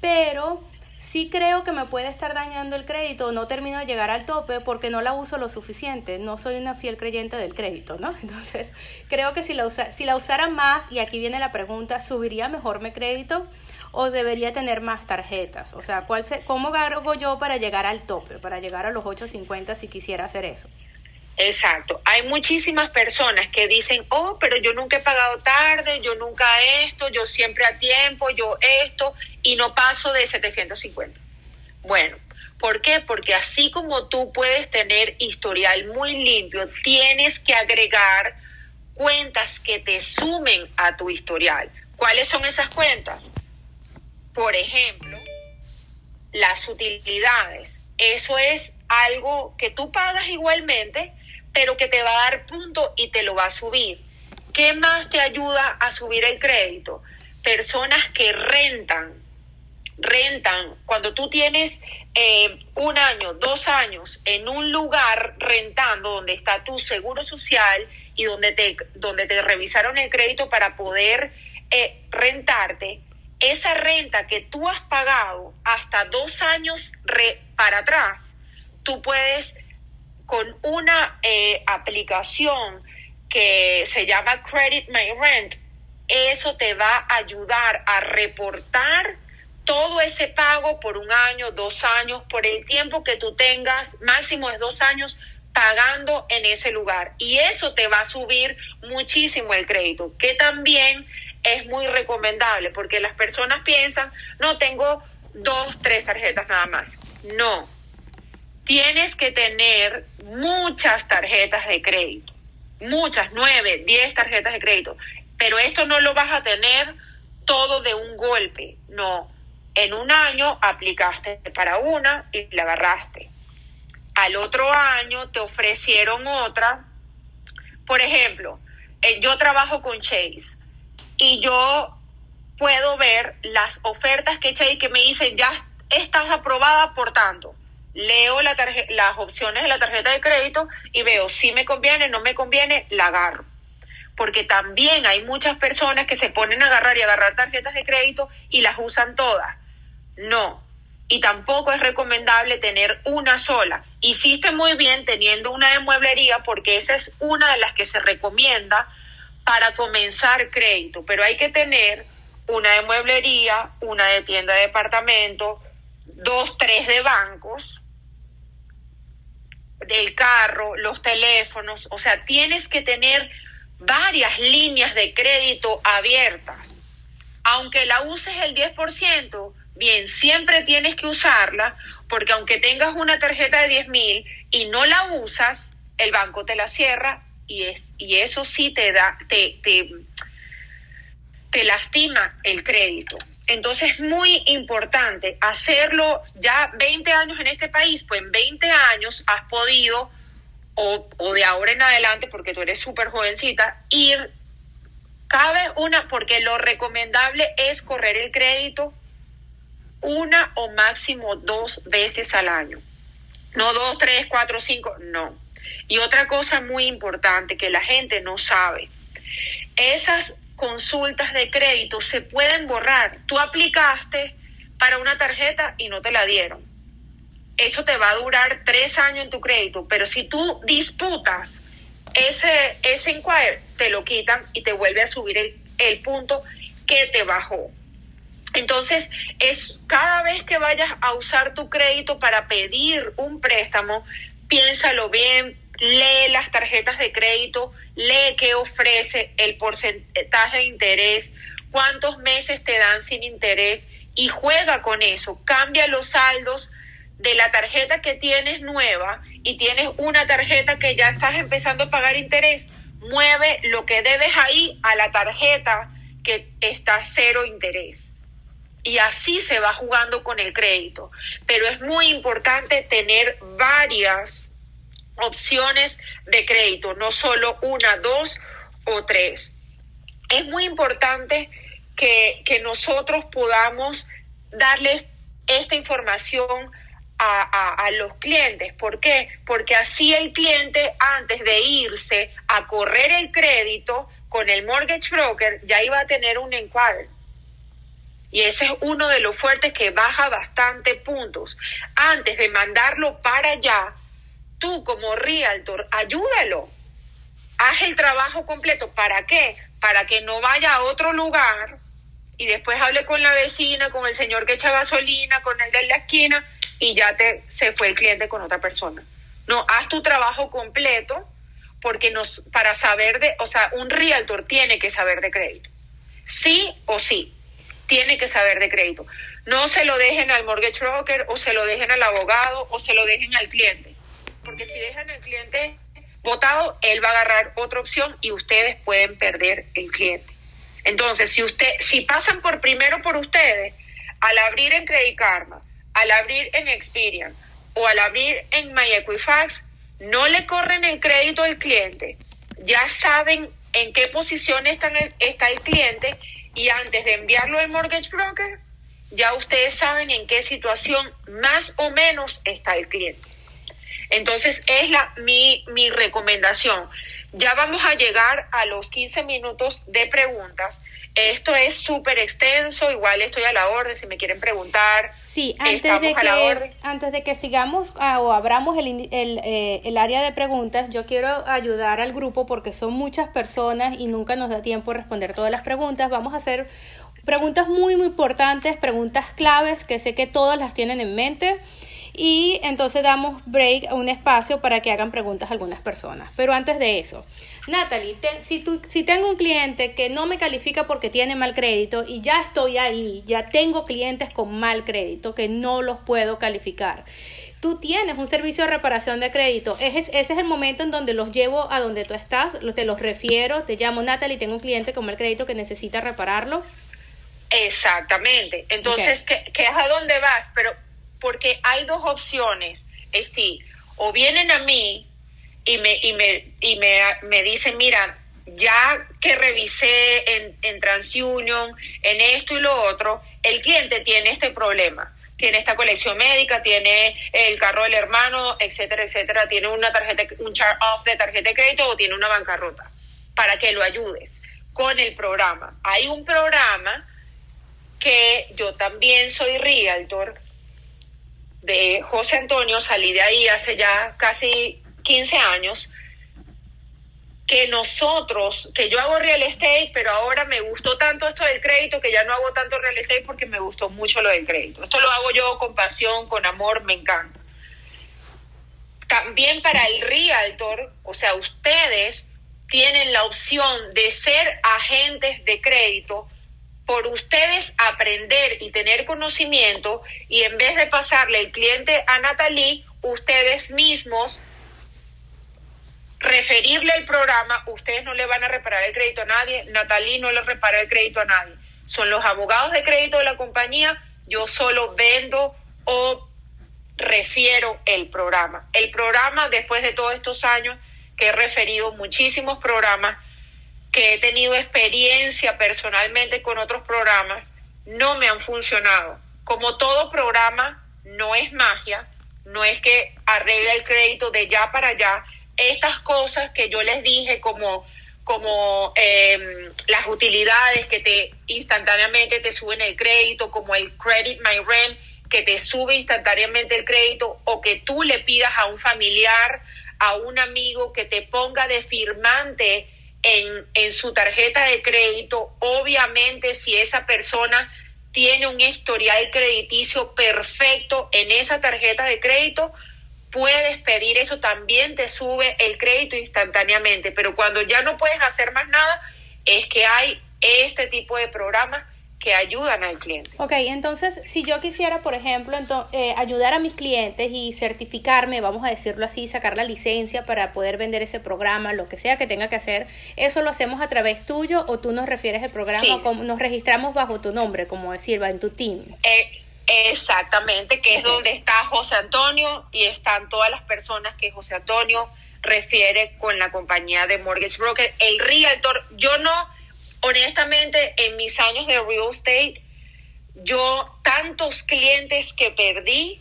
pero sí creo que me puede estar dañando el crédito, no termino de llegar al tope porque no la uso lo suficiente, no soy una fiel creyente del crédito, ¿no? Entonces, creo que si la, usa, si la usara más, y aquí viene la pregunta, ¿subiría mejor mi crédito o debería tener más tarjetas? O sea, ¿cuál se, ¿cómo hago yo para llegar al tope, para llegar a los 850 si quisiera hacer eso? Exacto. Hay muchísimas personas que dicen, oh, pero yo nunca he pagado tarde, yo nunca esto, yo siempre a tiempo, yo esto, y no paso de 750. Bueno, ¿por qué? Porque así como tú puedes tener historial muy limpio, tienes que agregar cuentas que te sumen a tu historial. ¿Cuáles son esas cuentas? Por ejemplo, las utilidades. Eso es algo que tú pagas igualmente, pero que te va a dar punto y te lo va a subir. ¿Qué más te ayuda a subir el crédito? Personas que rentan, rentan. Cuando tú tienes eh, un año, dos años en un lugar rentando donde está tu seguro social y donde te, donde te revisaron el crédito para poder eh, rentarte, esa renta que tú has pagado hasta dos años para atrás, tú puedes con una eh, aplicación que se llama Credit My Rent, eso te va a ayudar a reportar todo ese pago por un año, dos años, por el tiempo que tú tengas, máximo es dos años, pagando en ese lugar. Y eso te va a subir muchísimo el crédito, que también es muy recomendable, porque las personas piensan, no tengo dos, tres tarjetas nada más. No, tienes que tener muchas tarjetas de crédito, muchas, nueve, diez tarjetas de crédito, pero esto no lo vas a tener todo de un golpe, no. En un año aplicaste para una y la agarraste. Al otro año te ofrecieron otra. Por ejemplo, eh, yo trabajo con Chase y yo puedo ver las ofertas que Chase que me dicen ya estás aprobada por tanto leo la las opciones de la tarjeta de crédito y veo si me conviene, no me conviene, la agarro. Porque también hay muchas personas que se ponen a agarrar y agarrar tarjetas de crédito y las usan todas. No. Y tampoco es recomendable tener una sola. Hiciste muy bien teniendo una de mueblería porque esa es una de las que se recomienda para comenzar crédito. Pero hay que tener una de mueblería, una de tienda de departamento, dos, tres de bancos del carro, los teléfonos, o sea, tienes que tener varias líneas de crédito abiertas. Aunque la uses el 10%, bien, siempre tienes que usarla, porque aunque tengas una tarjeta de 10 mil y no la usas, el banco te la cierra y, es, y eso sí te da, te, te, te lastima el crédito. Entonces es muy importante hacerlo ya 20 años en este país, pues en 20 años has podido, o, de ahora en adelante, porque tú eres súper jovencita, ir Cabe una, porque lo recomendable es correr el crédito una o máximo dos veces al año. No dos, tres, cuatro, cinco, no. Y otra cosa muy importante que la gente no sabe, esas consultas de crédito se pueden borrar. Tú aplicaste para una tarjeta y no te la dieron. Eso te va a durar tres años en tu crédito, pero si tú disputas ese, ese inquire te lo quitan y te vuelve a subir el, el punto que te bajó. Entonces, es cada vez que vayas a usar tu crédito para pedir un préstamo, piénsalo bien, lee las tarjetas de crédito, lee qué ofrece, el porcentaje de interés, cuántos meses te dan sin interés y juega con eso. Cambia los saldos de la tarjeta que tienes nueva y tienes una tarjeta que ya estás empezando a pagar interés, mueve lo que debes ahí a la tarjeta que está cero interés. Y así se va jugando con el crédito. Pero es muy importante tener varias opciones de crédito, no solo una, dos o tres. Es muy importante que, que nosotros podamos darles esta información a, los clientes. ¿Por qué? Porque así el cliente, antes de irse a correr el crédito con el mortgage broker, ya iba a tener un encuadre. Y ese es uno de los fuertes que baja bastante puntos. Antes de mandarlo para allá, tú como realtor, ayúdalo. Haz el trabajo completo. ¿Para qué? Para que no vaya a otro lugar y después hable con la vecina, con el señor que echa gasolina, con el de la esquina y ya te se fue el cliente con otra persona. No, haz tu trabajo completo porque nos para saber de, o sea, un realtor tiene que saber de crédito. Sí o sí, tiene que saber de crédito. No se lo dejen al mortgage broker o se lo dejen al abogado o se lo dejen al cliente. Porque si dejan al cliente votado, él va a agarrar otra opción y ustedes pueden perder el cliente. Entonces, si usted si pasan por primero por ustedes, al abrir en Credit Karma, al abrir en Experian o al abrir en MyEquifax, no le corren el crédito al cliente. Ya saben en qué posición está el cliente y antes de enviarlo al mortgage broker, ya ustedes saben en qué situación más o menos está el cliente. Entonces, es la, mi, mi recomendación. Ya vamos a llegar a los 15 minutos de preguntas. Esto es súper extenso, igual estoy a la orden si me quieren preguntar. Sí, antes, de que, antes de que sigamos ah, o abramos el, el, eh, el, área de preguntas, yo quiero ayudar al grupo porque son muchas personas y nunca nos da tiempo responder todas las preguntas. Vamos a hacer preguntas muy, muy importantes, preguntas claves que sé que todas las tienen en mente y entonces damos break, un espacio para que hagan preguntas a algunas personas. Pero antes de eso, Natalie, si, si tengo un cliente que no me califica porque tiene mal crédito y ya estoy ahí, ya tengo clientes con mal crédito que no los puedo calificar. Tú tienes un servicio de reparación de crédito. Ese es, ese es el momento en donde los llevo a donde tú estás, te los refiero, te llamo Natalie, tengo un cliente con mal crédito que necesita repararlo. Exactamente. Entonces, ¿qué, ¿qué, es a dónde vas? Pero porque hay dos opciones, Esti, o vienen a mí y me, y me, y me, me dicen, mira, ya que revisé en, en TransUnion, en esto y lo otro, el cliente tiene este problema. Tiene esta colección médica, tiene el carro del hermano, etcétera, etcétera. Tiene una tarjeta, un chart off de tarjeta de crédito o tiene una bancarrota para que lo ayudes con el programa. Hay un programa que yo también soy realtor de José Antonio, salí de ahí hace ya casi 15 años, que nosotros, que yo hago real estate, pero ahora me gustó tanto esto del crédito que ya no hago tanto real estate porque me gustó mucho lo del crédito. Esto lo hago yo con pasión, con amor, me encanta. También para el realtor, o sea, ustedes tienen la opción de ser agentes de crédito por ustedes aprender y tener conocimiento y en vez de pasarle el cliente a Natalie, ustedes mismos referirle el programa, ustedes no le van a reparar el crédito a nadie, Natalie no le repara el crédito a nadie. son los abogados de crédito de la compañía, yo solo vendo o refiero el programa. El programa, después de todos estos años que he referido muchísimos programas, que he tenido experiencia personalmente con otros programas, no me han funcionado. Como todo programa, no es magia, no es que arregle el crédito de ya para allá. Estas cosas que yo les dije como como em, las utilidades que te instantáneamente te suben el crédito, como el Credit My Rent, que te sube instantáneamente el crédito, o que tú le pidas a un familiar, a un amigo que te ponga de firmante en, en su tarjeta de crédito, obviamente si esa persona tiene un historial crediticio perfecto en esa tarjeta de crédito, puedes pedir eso, también te sube el crédito instantáneamente, pero cuando ya no puedes hacer más nada, es que hay este tipo de programas que ayudan al cliente. Ok, entonces si yo quisiera, por ejemplo, eh, ayudar a mis clientes y certificarme, vamos a decirlo así, sacar la licencia para poder vender ese programa, lo que sea que tenga que hacer, ¿eso lo hacemos a través tuyo o tú nos refieres el programa, como nos registramos bajo tu nombre, como decir, en tu team? Eh, Exactamente, que es donde está José Antonio y están todas las personas que José Antonio refiere con la compañía de Mortgage Broker. El realtor, yo no, honestamente, en mis años de real estate, yo tantos clientes que perdí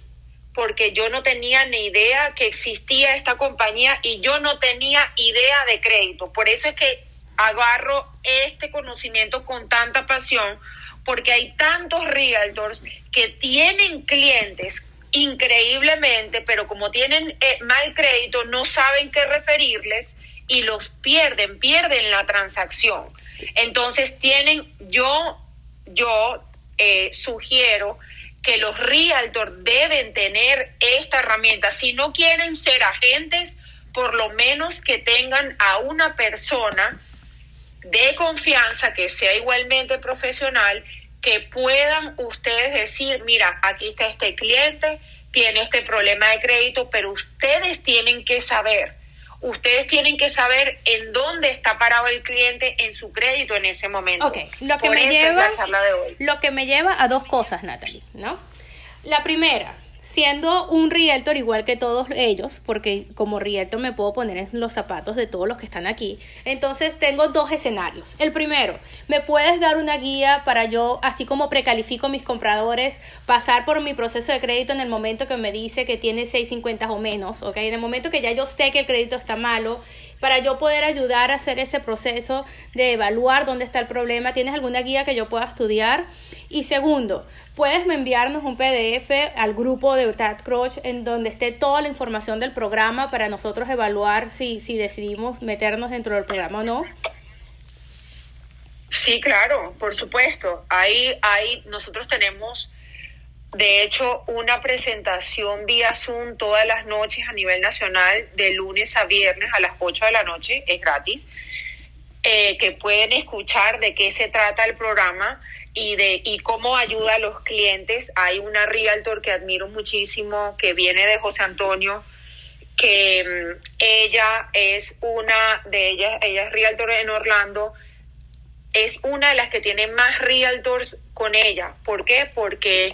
porque yo no tenía ni idea que existía esta compañía y yo no tenía idea de crédito. Por eso es que agarro este conocimiento con tanta pasión porque hay tantos realtors que tienen clientes increíblemente, pero como tienen eh, mal crédito, no saben qué referirles y los pierden, pierden la transacción. Entonces tienen, yo, yo eh, sugiero que los realtors deben tener esta herramienta. Si no quieren ser agentes, por lo menos que tengan a una persona de confianza que sea igualmente profesional que puedan ustedes decir, mira, aquí está este cliente, tiene este problema de crédito, pero ustedes tienen que saber, ustedes tienen que saber en dónde está parado el cliente en su crédito en ese momento. Ok, lo que, me lleva, lo que me lleva a dos cosas, Natalie, ¿no? La primera, siendo un realtor igual que todos ellos, porque como realtor me puedo poner en los zapatos de todos los que están aquí, entonces tengo dos escenarios. El primero, me puedes dar una guía para yo, así como precalifico mis compradores, pasar por mi proceso de crédito en el momento que me dice que tiene 650 o menos, ¿ok? En el momento que ya yo sé que el crédito está malo, para yo poder ayudar a hacer ese proceso de evaluar dónde está el problema, ¿tienes alguna guía que yo pueda estudiar? Y segundo, puedes enviarnos un PDF al grupo de Tad Crush en donde esté toda la información del programa para nosotros evaluar si, si decidimos meternos dentro del programa o no. Sí, claro, por supuesto. Ahí, ahí nosotros tenemos, de hecho, una presentación vía Zoom todas las noches a nivel nacional, de lunes a viernes a las 8 de la noche, es gratis, eh, que pueden escuchar de qué se trata el programa y de y cómo ayuda a los clientes. Hay una realtor que admiro muchísimo que viene de José Antonio que mm, ella es una de ellas, ella es realtor en Orlando, es una de las que tiene más realtors con ella. ¿Por qué? Porque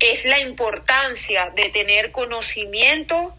es la importancia de tener conocimiento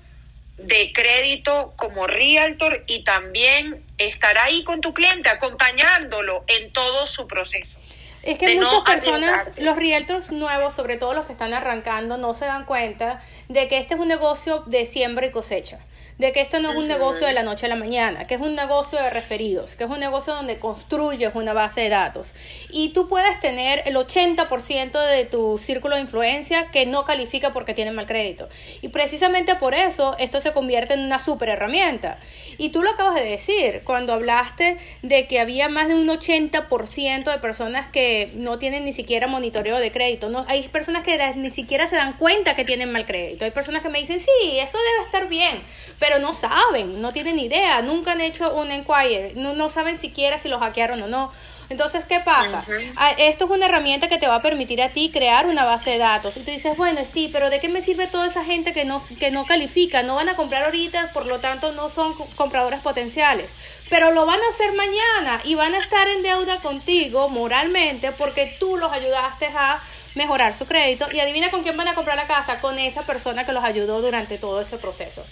de crédito como realtor y también estar ahí con tu cliente, acompañándolo en todo su proceso. Es que muchas personas, los realtors nuevos, sobre todo los que están arrancando, no se dan cuenta de que este es un negocio de siembra y cosecha de que esto no es un negocio de la noche a la mañana, que es un negocio de referidos, que es un negocio donde construyes una base de datos. Y tú puedes tener el 80% de tu círculo de influencia que no califica porque tiene mal crédito. Y precisamente por eso esto se convierte en una super herramienta. Y tú lo acabas de decir cuando hablaste de que había más de un 80% de personas que no tienen ni siquiera monitoreo de crédito. No, hay personas que ni siquiera se dan cuenta que tienen mal crédito. Hay personas que me dicen, sí, eso debe estar bien pero no saben, no tienen idea, nunca han hecho un enquiry, no, no saben siquiera si lo hackearon o no. Entonces, ¿qué pasa? Ah, esto es una herramienta que te va a permitir a ti crear una base de datos. Y tú dices, bueno, Steve, pero ¿de qué me sirve toda esa gente que no, que no califica? No van a comprar ahorita, por lo tanto no son compradores potenciales. Pero lo van a hacer mañana y van a estar en deuda contigo moralmente porque tú los ayudaste a mejorar su crédito. Y adivina con quién van a comprar la casa, con esa persona que los ayudó durante todo ese proceso.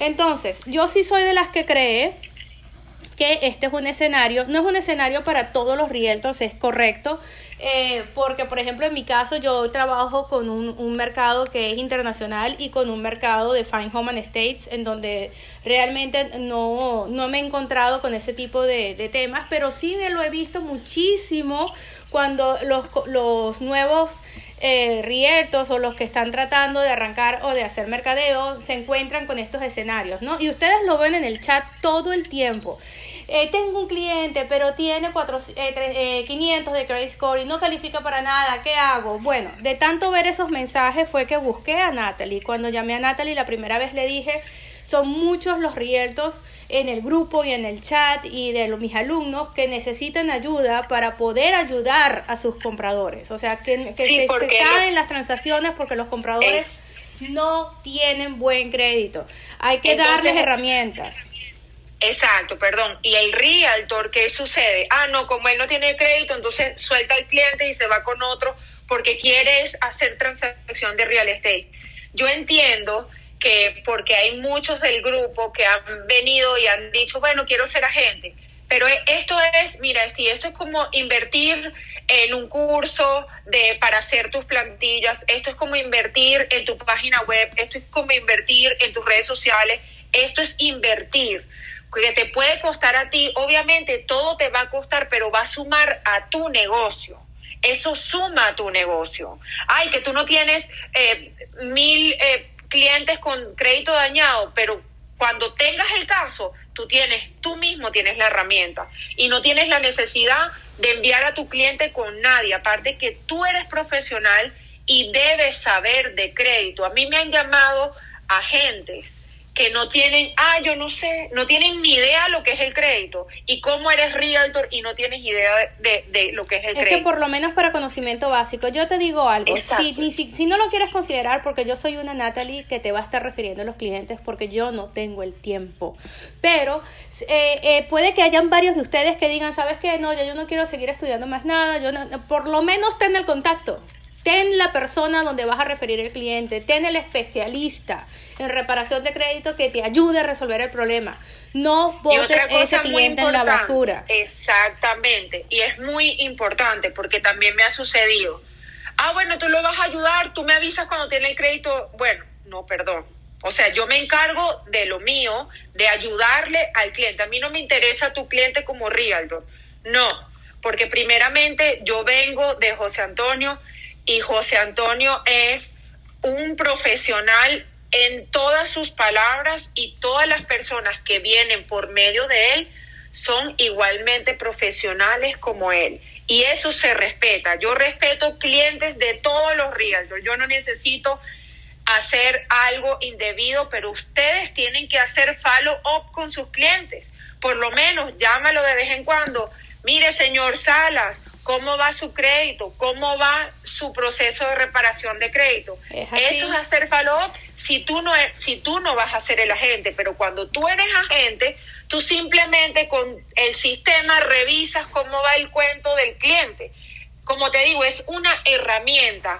Entonces, yo sí soy de las que cree que este es un escenario, no es un escenario para todos los realtors, es correcto, eh, porque por ejemplo en mi caso yo trabajo con un, mercado que es internacional y con un mercado de Fine Home and Estates en donde realmente no, no me he encontrado con ese tipo de, de temas, pero sí me lo he visto muchísimo cuando los, los nuevos eh, rietos o los que están tratando de arrancar o de hacer mercadeo se encuentran con estos escenarios, ¿no? Y ustedes lo ven en el chat todo el tiempo. Eh, tengo un cliente, pero tiene cuatro, eh, 500 eh, de credit score y no califica para nada, ¿qué hago? Bueno, de tanto ver esos mensajes fue que busqué a Natalie. Cuando llamé a Natalie la primera vez le dije, son muchos los rieltos en el grupo y en el chat y de los, mis alumnos que necesitan ayuda para poder ayudar a sus compradores. O sea, que, se, caen las transacciones porque los compradores no tienen buen crédito. Hay que darles herramientas. Exacto, perdón. Y el realtor, ¿qué sucede? Ah, no, como él no tiene crédito, entonces suelta al cliente y se va con otro porque quieres hacer transacción de real estate. Yo entiendo que porque hay muchos del grupo que han venido y han dicho, bueno, quiero ser agente. Pero esto es, mira, esto es como invertir en un curso de para hacer tus plantillas, esto es como invertir en tu página web, esto es como invertir en tus redes sociales, esto es invertir que te puede costar a ti, obviamente todo te va a costar, pero va a sumar a tu negocio. Eso suma a tu negocio. Ay, que tú no tienes eh, mil eh, clientes con crédito dañado, pero cuando tengas el caso, tú tienes, tú mismo tienes la herramienta y no tienes la necesidad de enviar a tu cliente con nadie. Aparte que tú eres profesional y debes saber de crédito. A mí me han llamado agentes que no tienen, ah, yo no sé, no tienen ni idea lo que es el crédito y cómo eres realtor y no tienes idea de, de lo que es el crédito. Es que por lo menos para conocimiento básico, yo te digo algo, si, si, si, no lo quieres considerar, porque yo soy una Natalie que te va a estar refiriendo a los clientes porque yo no tengo el tiempo, pero eh, eh, puede que hayan varios de ustedes que digan, ¿sabes qué? No, yo no quiero seguir estudiando más nada, yo no, por lo menos ten el contacto ten la persona donde vas a referir el cliente, ten el especialista en reparación de crédito que te ayude a resolver el problema. No botes ese cliente en la basura. Exactamente, y es muy importante porque también me ha sucedido. Ah, bueno, tú lo vas a ayudar, tú me avisas cuando tiene el crédito. Bueno, no, perdón. O sea, yo me encargo de lo mío, de ayudarle al cliente. A mí no me interesa tu cliente como realtor. No, porque primeramente yo vengo de José Antonio y José Antonio es un profesional en todas sus palabras y todas las personas que vienen por medio de él son igualmente profesionales como él. Y eso se respeta. Yo respeto clientes de todos los realtors. Yo no necesito hacer algo indebido, pero ustedes tienen que hacer follow up con sus clientes. Por lo menos llámalo de vez en cuando. Mire, señor Salas, cómo va su crédito, cómo va su proceso de reparación de crédito. Eso es hacer follow si tú no si tú no vas a ser el agente, pero cuando tú eres agente, tú simplemente con el sistema revisas cómo va el cuento del cliente. Como te digo, es una herramienta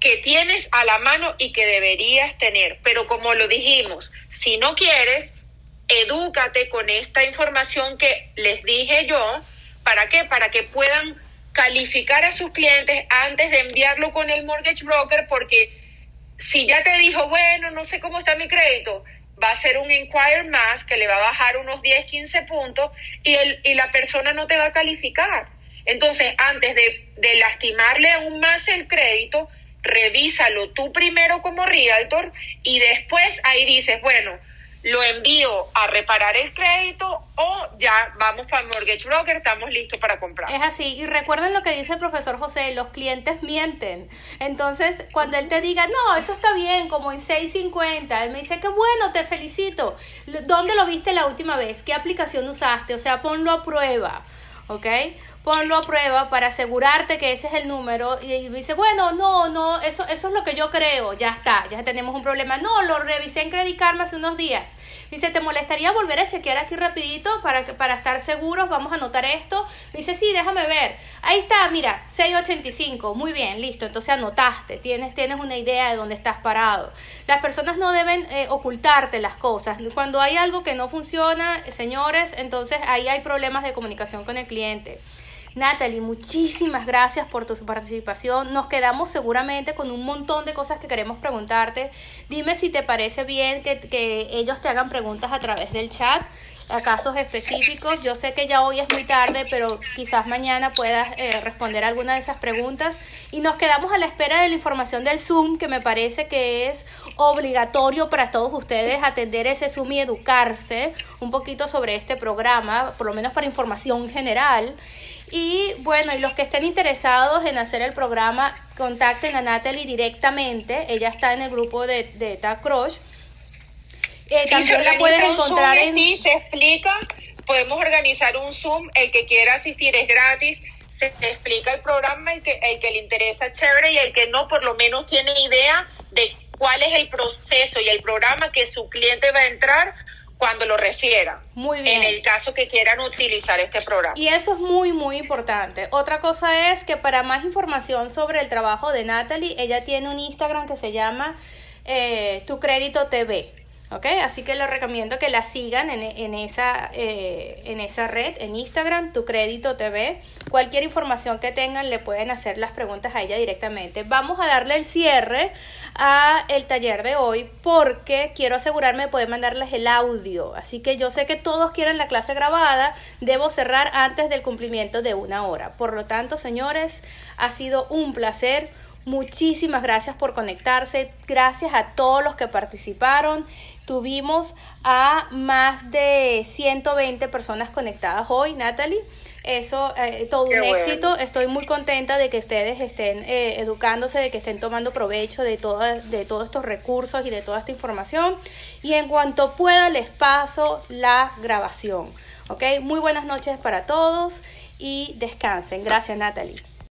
que tienes a la mano y que deberías tener, pero como lo dijimos, si no quieres, edúcate con esta información que les dije yo, ¿Para qué? Para que puedan calificar a sus clientes antes de enviarlo con el mortgage broker, porque si ya te dijo, bueno, no sé cómo está mi crédito, va a ser un inquire más que le va a bajar unos 10, 15 puntos y, el, y la persona no te va a calificar. Entonces, antes de, de lastimarle aún más el crédito, revísalo tú primero como realtor y después ahí dices, bueno, lo envío a reparar el crédito o ya vamos para el mortgage broker, estamos listos para comprar. Es así, y recuerden lo que dice el profesor José, los clientes mienten. Entonces, cuando él te diga, no, eso está bien, como en 6.50, él me dice, qué bueno, te felicito. ¿Dónde lo viste la última vez? ¿Qué aplicación usaste? O sea, ponlo a prueba, ¿ok? Ponlo a prueba para asegurarte que ese es el número. Y dice, bueno, no, no, eso, eso es lo que yo creo, ya está, ya tenemos un problema. No, lo revisé en Credit Karma hace unos días. Dice, ¿te molestaría volver a chequear aquí rapidito para, para estar seguros? Vamos a anotar esto. Dice, sí, déjame ver. Ahí está, mira, 685. Muy bien, listo. Entonces anotaste. Tienes, tienes una idea de dónde estás parado. Las personas no deben eh, ocultarte las cosas. Cuando hay algo que no funciona, señores, entonces ahí hay problemas de comunicación con el cliente. Natalie, muchísimas gracias por tu participación. Nos quedamos seguramente con un montón de cosas que queremos preguntarte. Dime si te parece bien que, que ellos te hagan preguntas a través del chat a casos específicos. Yo sé que ya hoy es muy tarde, pero quizás mañana puedas eh, responder alguna de esas preguntas. Y nos quedamos a la espera de la información del Zoom, que me parece que es obligatorio para todos ustedes atender ese Zoom y educarse un poquito sobre este programa, por lo menos para información general. Y bueno, y los que estén interesados en hacer el programa, contacten a Natalie directamente. Ella está en el grupo de, de Crush. Eh, también la pueden encontrar en... Sí, se explica. Podemos organizar un Zoom. El que quiera asistir es gratis. Se explica el programa, el que, el que le interesa chévere y el que no, por lo menos tiene idea de cuál es el proceso y el programa que su cliente va a entrar cuando lo refiera. Muy bien. En el caso que quieran utilizar este programa. Y eso es muy, muy importante. Otra cosa es que para más información sobre el trabajo de Natalie, ella tiene un Instagram que se llama eh, Tu Crédito TV. ¿Ok? Así que les recomiendo que la sigan en, esa, eh, en esa red, en Instagram, Tu Crédito TV. Cualquier información que tengan le pueden hacer las preguntas a ella directamente. Vamos a darle el cierre a el taller de hoy porque quiero asegurarme de poder mandarles el audio. Así que yo sé que todos quieren la clase grabada, debo cerrar antes del cumplimiento de una hora. Por lo tanto, señores, ha sido un placer Muchísimas gracias por conectarse, gracias a todos los que participaron. Tuvimos a más de 120 personas conectadas hoy, Natalie. Eso, eh, todo un éxito. Estoy muy contenta de que ustedes estén eh, educándose, de que estén tomando provecho de, de todos estos recursos y de toda esta información. Y en cuanto pueda, les paso la grabación. ¿Ok? Muy buenas noches para todos y descansen. Gracias, Natalie.